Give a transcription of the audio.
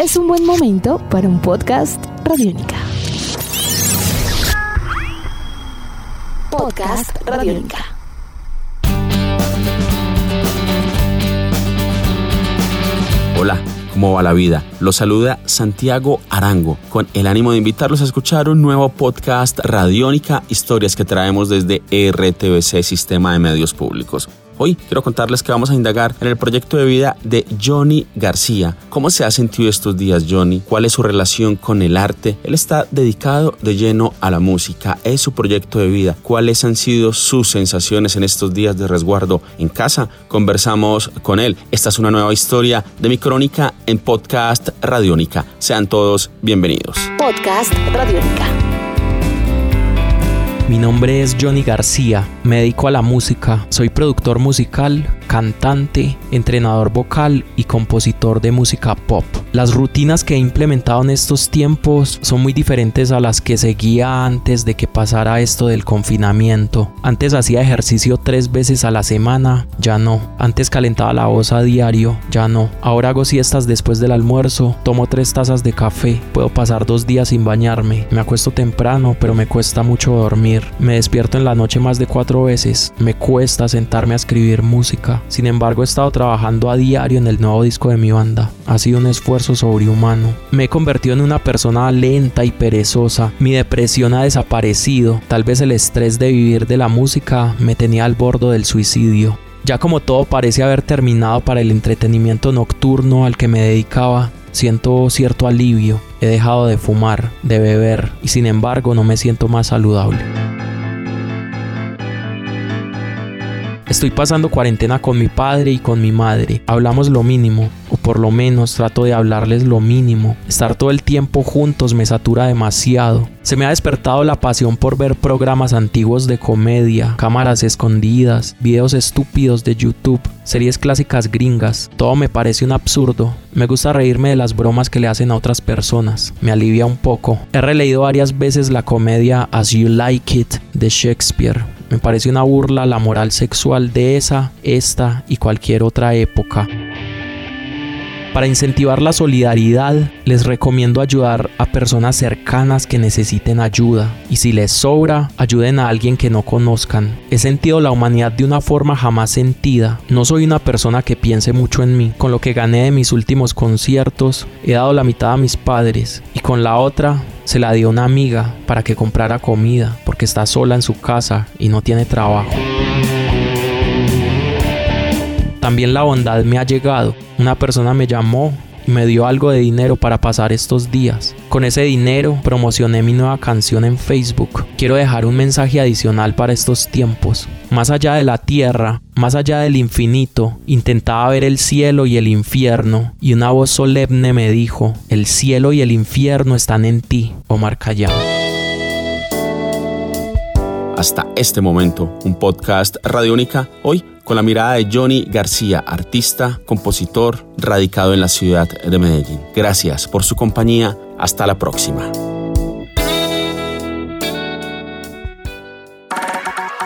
es un buen momento para un podcast Radiónica. Podcast Radiónica. Hola, ¿cómo va la vida? Los saluda Santiago Arango con el ánimo de invitarlos a escuchar un nuevo podcast Radiónica, historias que traemos desde RTBC Sistema de Medios Públicos. Hoy quiero contarles que vamos a indagar en el proyecto de vida de Johnny García. ¿Cómo se ha sentido estos días Johnny? ¿Cuál es su relación con el arte? Él está dedicado de lleno a la música. Es su proyecto de vida. ¿Cuáles han sido sus sensaciones en estos días de resguardo en casa? Conversamos con él. Esta es una nueva historia de mi crónica en podcast Radiónica. Sean todos bienvenidos. Podcast Radiónica. Mi nombre es Johnny García, me dedico a la música, soy productor musical, cantante, entrenador vocal y compositor de música pop. Las rutinas que he implementado en estos tiempos son muy diferentes a las que seguía antes de que pasara esto del confinamiento. Antes hacía ejercicio tres veces a la semana, ya no. Antes calentaba la voz a diario, ya no. Ahora hago siestas después del almuerzo, tomo tres tazas de café, puedo pasar dos días sin bañarme, me acuesto temprano pero me cuesta mucho dormir me despierto en la noche más de cuatro veces, me cuesta sentarme a escribir música. Sin embargo, he estado trabajando a diario en el nuevo disco de mi banda. Ha sido un esfuerzo sobrehumano. Me he convertido en una persona lenta y perezosa. Mi depresión ha desaparecido. Tal vez el estrés de vivir de la música me tenía al borde del suicidio. Ya como todo parece haber terminado para el entretenimiento nocturno al que me dedicaba, siento cierto alivio. He dejado de fumar, de beber y sin embargo no me siento más saludable. Estoy pasando cuarentena con mi padre y con mi madre. Hablamos lo mínimo, o por lo menos trato de hablarles lo mínimo. Estar todo el tiempo juntos me satura demasiado. Se me ha despertado la pasión por ver programas antiguos de comedia, cámaras escondidas, videos estúpidos de YouTube, series clásicas gringas. Todo me parece un absurdo. Me gusta reírme de las bromas que le hacen a otras personas. Me alivia un poco. He releído varias veces la comedia As You Like It de Shakespeare me parece una burla la moral sexual de esa, esta y cualquier otra época. Para incentivar la solidaridad, les recomiendo ayudar a personas cercanas que necesiten ayuda. Y si les sobra, ayuden a alguien que no conozcan. He sentido la humanidad de una forma jamás sentida. No soy una persona que piense mucho en mí. Con lo que gané de mis últimos conciertos, he dado la mitad a mis padres. Y con la otra, se la dio una amiga para que comprara comida porque está sola en su casa y no tiene trabajo. También la bondad me ha llegado. Una persona me llamó y me dio algo de dinero para pasar estos días. Con ese dinero promocioné mi nueva canción en Facebook. Quiero dejar un mensaje adicional para estos tiempos. Más allá de la tierra, más allá del infinito, intentaba ver el cielo y el infierno, y una voz solemne me dijo, el cielo y el infierno están en ti, Omar Callao. Hasta este momento, un podcast Radiónica, hoy con la mirada de Johnny García, artista, compositor, radicado en la ciudad de Medellín. Gracias por su compañía, hasta la próxima.